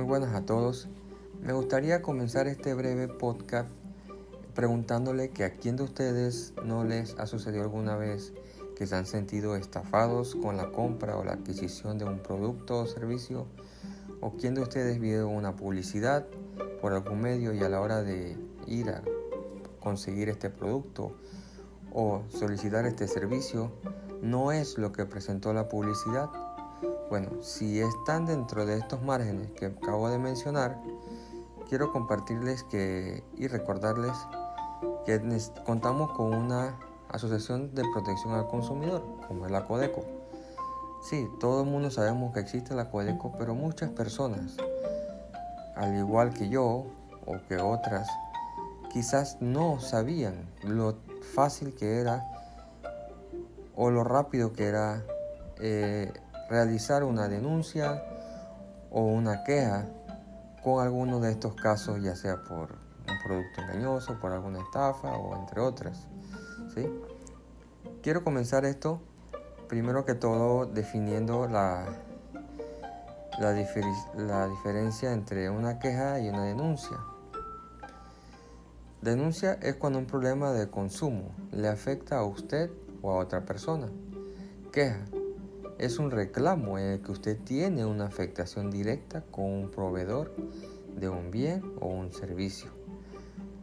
Muy buenas a todos. Me gustaría comenzar este breve podcast preguntándole que a quién de ustedes no les ha sucedido alguna vez que se han sentido estafados con la compra o la adquisición de un producto o servicio o quién de ustedes vio una publicidad por algún medio y a la hora de ir a conseguir este producto o solicitar este servicio no es lo que presentó la publicidad. Bueno, si están dentro de estos márgenes que acabo de mencionar, quiero compartirles que y recordarles que contamos con una asociación de protección al consumidor, como es la Codeco. Sí, todo el mundo sabemos que existe la Codeco, pero muchas personas, al igual que yo o que otras, quizás no sabían lo fácil que era o lo rápido que era eh, realizar una denuncia o una queja con alguno de estos casos, ya sea por un producto engañoso, por alguna estafa o entre otras. ¿sí? Quiero comenzar esto primero que todo definiendo la, la, la diferencia entre una queja y una denuncia. Denuncia es cuando un problema de consumo le afecta a usted o a otra persona. Queja es un reclamo en el que usted tiene una afectación directa con un proveedor de un bien o un servicio.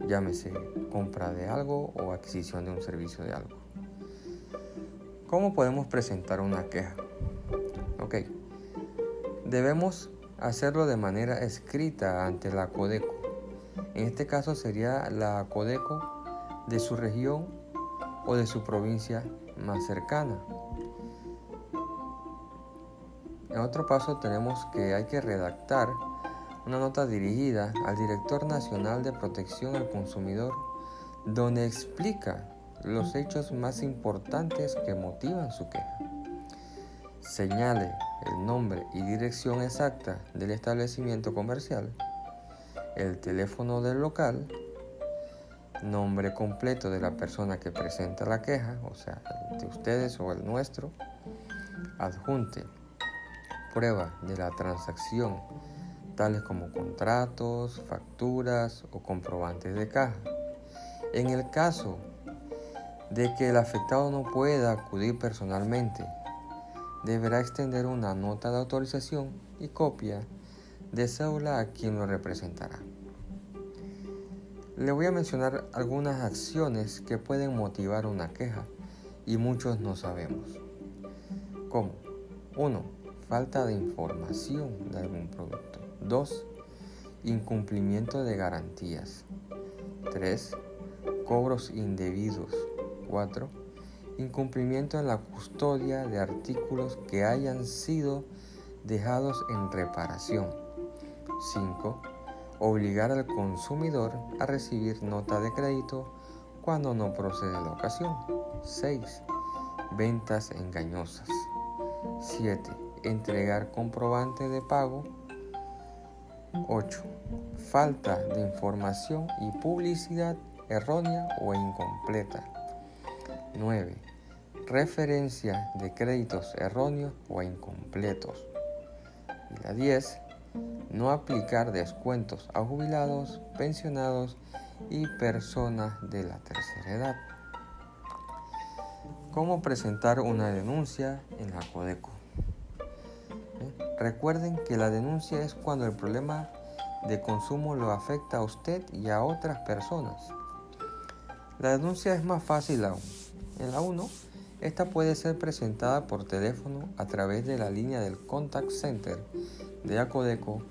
Llámese compra de algo o adquisición de un servicio de algo. ¿Cómo podemos presentar una queja? Ok. Debemos hacerlo de manera escrita ante la Codeco en este caso sería la Codeco de su región o de su provincia más cercana. En otro paso tenemos que hay que redactar una nota dirigida al Director Nacional de Protección al Consumidor donde explica los hechos más importantes que motivan su queja. Señale el nombre y dirección exacta del establecimiento comercial el teléfono del local, nombre completo de la persona que presenta la queja, o sea, de ustedes o el nuestro, adjunte prueba de la transacción, tales como contratos, facturas o comprobantes de caja. En el caso de que el afectado no pueda acudir personalmente, deberá extender una nota de autorización y copia de cédula a quien lo representará. Le voy a mencionar algunas acciones que pueden motivar una queja y muchos no sabemos. ¿Cómo? 1. Falta de información de algún producto. 2. Incumplimiento de garantías. 3. Cobros indebidos. 4. Incumplimiento en la custodia de artículos que hayan sido dejados en reparación. 5 obligar al consumidor a recibir nota de crédito cuando no procede la ocasión. 6. Ventas engañosas. 7. Entregar comprobante de pago. 8. Falta de información y publicidad errónea o incompleta. 9. Referencia de créditos erróneos o incompletos. Y la 10 no aplicar descuentos a jubilados, pensionados y personas de la tercera edad. ¿Cómo presentar una denuncia en la Codeco? Recuerden que la denuncia es cuando el problema de consumo lo afecta a usted y a otras personas. La denuncia es más fácil aún. En la 1, esta puede ser presentada por teléfono a través de la línea del Contact Center de Acodeco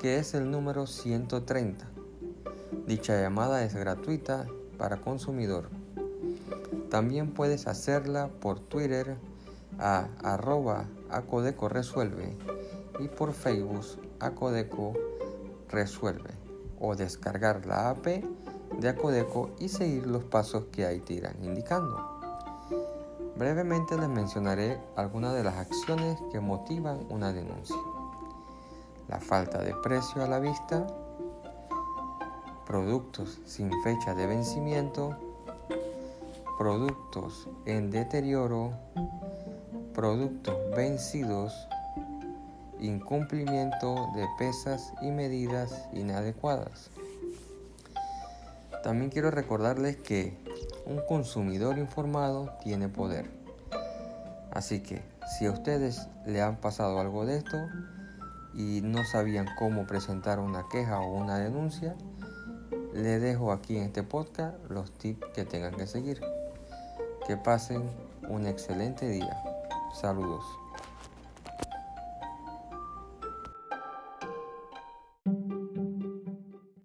que es el número 130. Dicha llamada es gratuita para consumidor. También puedes hacerla por Twitter a arroba Acodeco Resuelve y por Facebook Acodeco Resuelve o descargar la app de Acodeco y seguir los pasos que ahí te irán indicando. Brevemente les mencionaré algunas de las acciones que motivan una denuncia la falta de precio a la vista, productos sin fecha de vencimiento, productos en deterioro, productos vencidos incumplimiento de pesas y medidas inadecuadas. También quiero recordarles que un consumidor informado tiene poder. Así que si a ustedes le han pasado algo de esto y no sabían cómo presentar una queja o una denuncia, le dejo aquí en este podcast los tips que tengan que seguir. Que pasen un excelente día. Saludos.